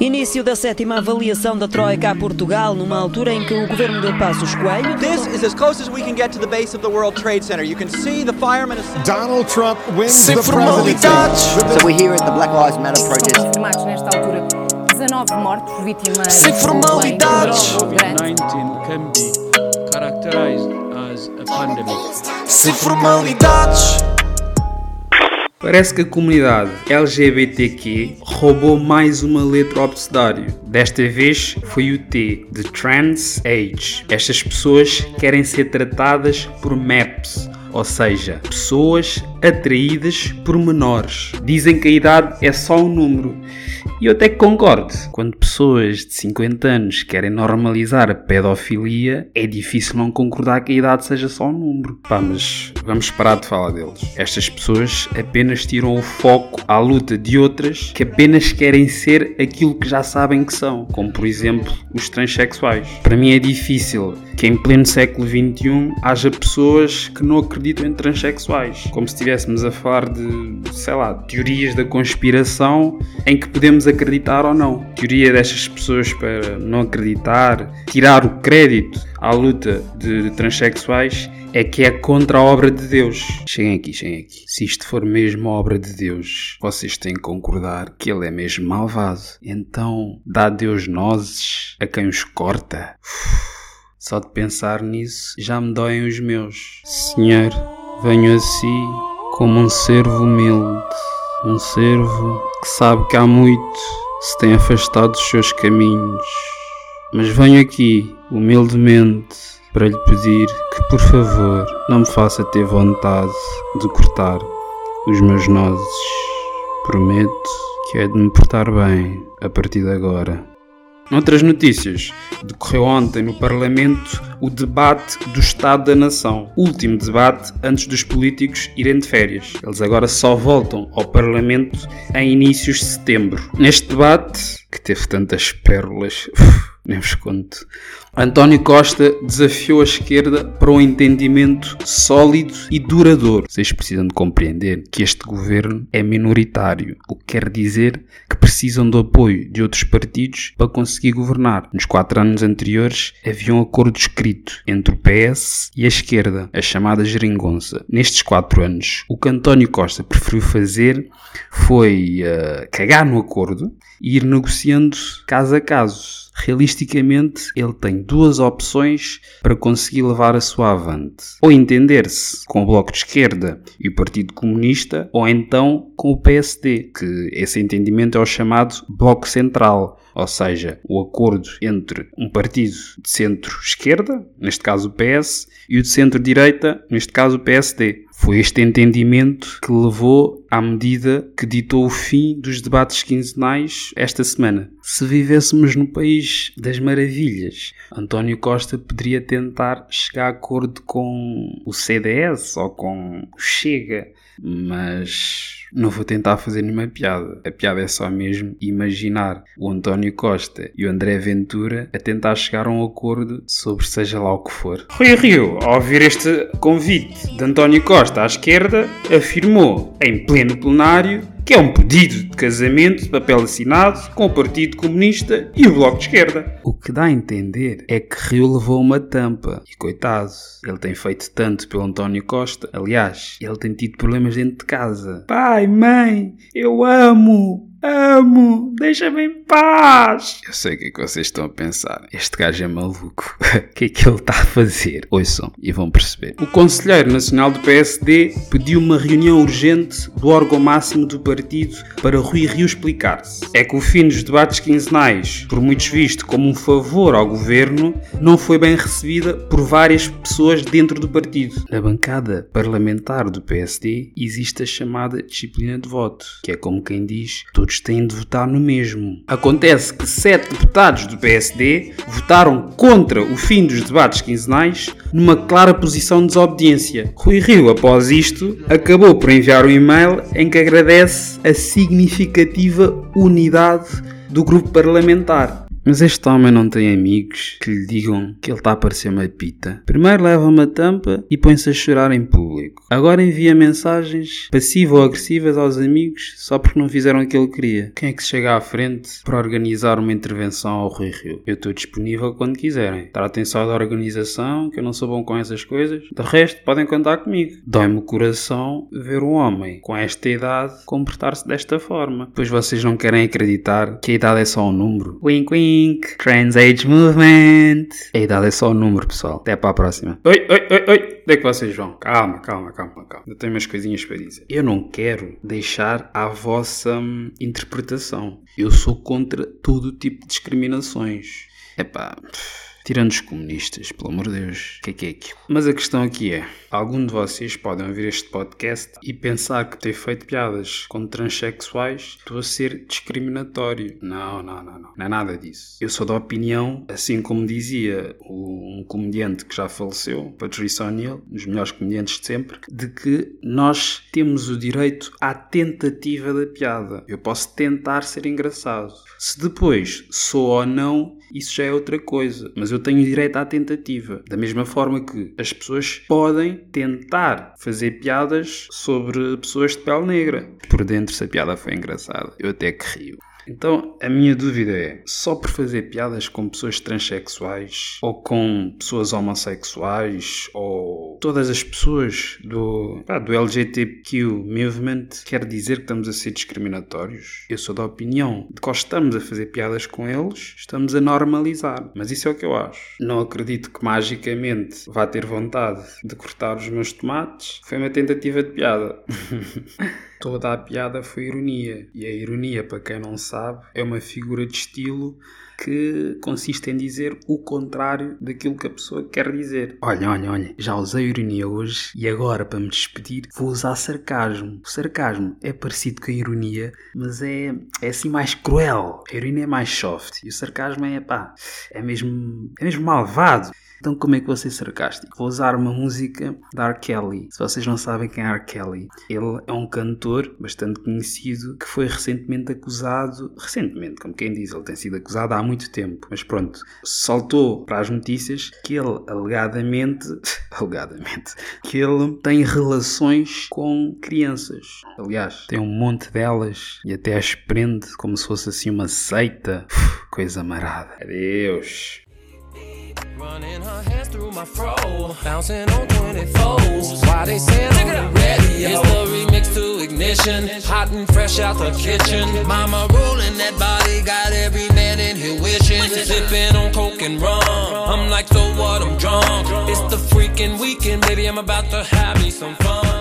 Início da sétima avaliação da Troika a Portugal, numa altura em que o governo de Passos Coelho. This is as close as we can get to the base of the World Trade Center. You can see the firemen. Donald Trump wins Sem the formalidades. presidency. So we're here at the Black Lives Matter protest. nesta altura 19 mortos vítimas Sem de formalidades. um grande Parece que a comunidade LGBTQ roubou mais uma letra ao. Desta vez foi o T, de Trans Age. Estas pessoas querem ser tratadas por MAPS, ou seja, pessoas atraídas por menores. Dizem que a idade é só um número. E eu até concordo. Quando pessoas de 50 anos querem normalizar a pedofilia, é difícil não concordar que a idade seja só um número. Pá, mas vamos parar de falar deles. Estas pessoas apenas tiram o foco à luta de outras que apenas querem ser aquilo que já sabem que são, como por exemplo os transexuais. Para mim é difícil que em pleno século XXI haja pessoas que não acreditam em transexuais, como se estivéssemos a falar de, sei lá, teorias da conspiração em que podemos acreditar ou não. Teoria destas pessoas para não acreditar, tirar o crédito à luta de, transexuais é que é contra a obra de Deus. Cheguem aqui, cheguem aqui. Se isto for mesmo a obra de Deus, vocês têm que concordar que ele é mesmo malvado. Então, dá Deus nozes a quem os corta. Só de pensar nisso já me doem os meus. Senhor, venho a si como um servo humilde. Um servo que sabe que há muito se tem afastado dos seus caminhos. Mas venho aqui, humildemente, para lhe pedir que, por favor, não me faça ter vontade de cortar os meus nozes. Prometo que é de me portar bem a partir de agora. Noutras notícias, decorreu ontem no Parlamento o debate do Estado da Nação, último debate antes dos políticos irem de férias. Eles agora só voltam ao Parlamento em inícios de setembro. Neste debate, que teve tantas pérolas, nem vos conto, António Costa desafiou a esquerda para um entendimento sólido e duradouro. Vocês precisam de compreender que este governo é minoritário, o que quer dizer que precisam do apoio de outros partidos para conseguir governar. Nos quatro anos anteriores havia um acordo escrito entre o PS e a esquerda, a chamada geringonça. Nestes quatro anos, o que António Costa preferiu fazer foi uh, cagar no acordo e ir negociando caso a caso. Realisticamente, ele tem duas opções para conseguir levar a sua avante. Ou entender-se com o Bloco de Esquerda e o Partido Comunista, ou então com o PSD, que esse entendimento é o chamado Bloco Central, ou seja, o acordo entre um partido de centro-esquerda, neste caso o PS, e o de centro-direita, neste caso o PSD. Foi este entendimento que levou à medida que ditou o fim dos debates quinzenais esta semana. Se vivêssemos no país das maravilhas, António Costa poderia tentar chegar a acordo com o CDS ou com o Chega, mas não vou tentar fazer nenhuma piada. A piada é só mesmo imaginar o António Costa e o André Ventura a tentar chegar a um acordo sobre seja lá o que for. Rui Rio, ao ouvir este convite de António Costa à esquerda, afirmou em pleno plenário que é um pedido de casamento de papel assinado com o Partido Comunista e o Bloco de Esquerda. O que dá a entender é que Rio levou uma tampa. E coitado, ele tem feito tanto pelo António Costa. Aliás, ele tem tido problemas dentro de casa. Pai, mãe, eu amo! Amo! Deixa-me em paz! Eu sei o que é que vocês estão a pensar. Este gajo é maluco. O que é que ele está a fazer? Ouçam e vão perceber. O Conselheiro Nacional do PSD pediu uma reunião urgente do órgão máximo do partido para Rui Rio explicar-se. É que o fim dos debates quinzenais, por muitos visto como um favor ao governo, não foi bem recebida por várias pessoas dentro do partido. Na bancada parlamentar do PSD existe a chamada disciplina de voto, que é como quem diz todos têm de votar no mesmo. Acontece que sete deputados do PSD votaram contra o fim dos debates quinzenais numa clara posição de desobediência. Rui Rio, após isto, acabou por enviar um e-mail em que agradece a significativa unidade do grupo parlamentar. Mas este homem não tem amigos que lhe digam que ele está a parecer uma pita. Primeiro leva uma tampa e põe-se a chorar em público. Agora envia mensagens passivo-agressivas aos amigos só porque não fizeram o que ele queria. Quem é que chega à frente para organizar uma intervenção ao Rui Rio? Eu estou disponível quando quiserem. Tratem só da organização, que eu não sou bom com essas coisas. De resto, podem contar comigo. Dói-me o coração ver um homem com esta idade comportar-se desta forma. Pois vocês não querem acreditar que a idade é só um número. Wink wink. Trans Age Movement. A idade é só um número, pessoal. Até para a próxima. Oi, oi, oi, oi. Onde é que vocês vão? Calma, calma, calma, calma. Eu tenho umas coisinhas para dizer. Eu não quero deixar à vossa hum, interpretação. Eu sou contra todo tipo de discriminações. Epá. Tirando os comunistas, pelo amor de Deus, o que é que é aquilo? Mas a questão aqui é: algum de vocês podem ouvir este podcast e pensar que ter feito piadas com transexuais estou a ser discriminatório. Não, não, não, não. Não é nada disso. Eu sou da opinião, assim como dizia um comediante que já faleceu, Patrice O'Neill, um dos melhores comediantes de sempre, de que nós temos o direito à tentativa da piada. Eu posso tentar ser engraçado. Se depois sou ou não, isso já é outra coisa. Mas eu tenho direito à tentativa. Da mesma forma que as pessoas podem tentar fazer piadas sobre pessoas de pele negra. Por dentro, se a piada foi engraçada, eu até que rio. Então, a minha dúvida é: só por fazer piadas com pessoas transexuais ou com pessoas homossexuais ou todas as pessoas do, pá, do LGBTQ movement quer dizer que estamos a ser discriminatórios? Eu sou da opinião de que, estamos a fazer piadas com eles, estamos a normalizar. Mas isso é o que eu acho. Não acredito que magicamente vá ter vontade de cortar os meus tomates. Foi uma tentativa de piada. Toda a piada foi ironia. E a ironia, para quem não sabe, é uma figura de estilo que consiste em dizer o contrário daquilo que a pessoa quer dizer. Olha, olha, olha, já usei ironia hoje e agora, para me despedir, vou usar sarcasmo. O sarcasmo é parecido com a ironia, mas é, é assim mais cruel. A ironia é mais soft e o sarcasmo é, pá, é mesmo, é mesmo malvado. Então, como é que vou ser sarcástico? Vou usar uma música da R. Kelly. Se vocês não sabem quem é R. Kelly, ele é um cantor bastante conhecido que foi recentemente acusado. Recentemente, como quem diz, ele tem sido acusado há muito tempo, mas pronto, saltou para as notícias que ele alegadamente. alegadamente. que ele tem relações com crianças. Aliás, tem um monte delas e até as prende como se fosse assim uma seita. Coisa marada. Adeus. Running her hands through my fro, bouncing on 24s. Why they saying on the radio? It's the remix to ignition, hot and fresh out the kitchen. Mama rolling that body, got every man in here wishing. Sipping on coke and rum. I'm like, so what? I'm drunk. It's the freaking weekend, baby. I'm about to have me some fun.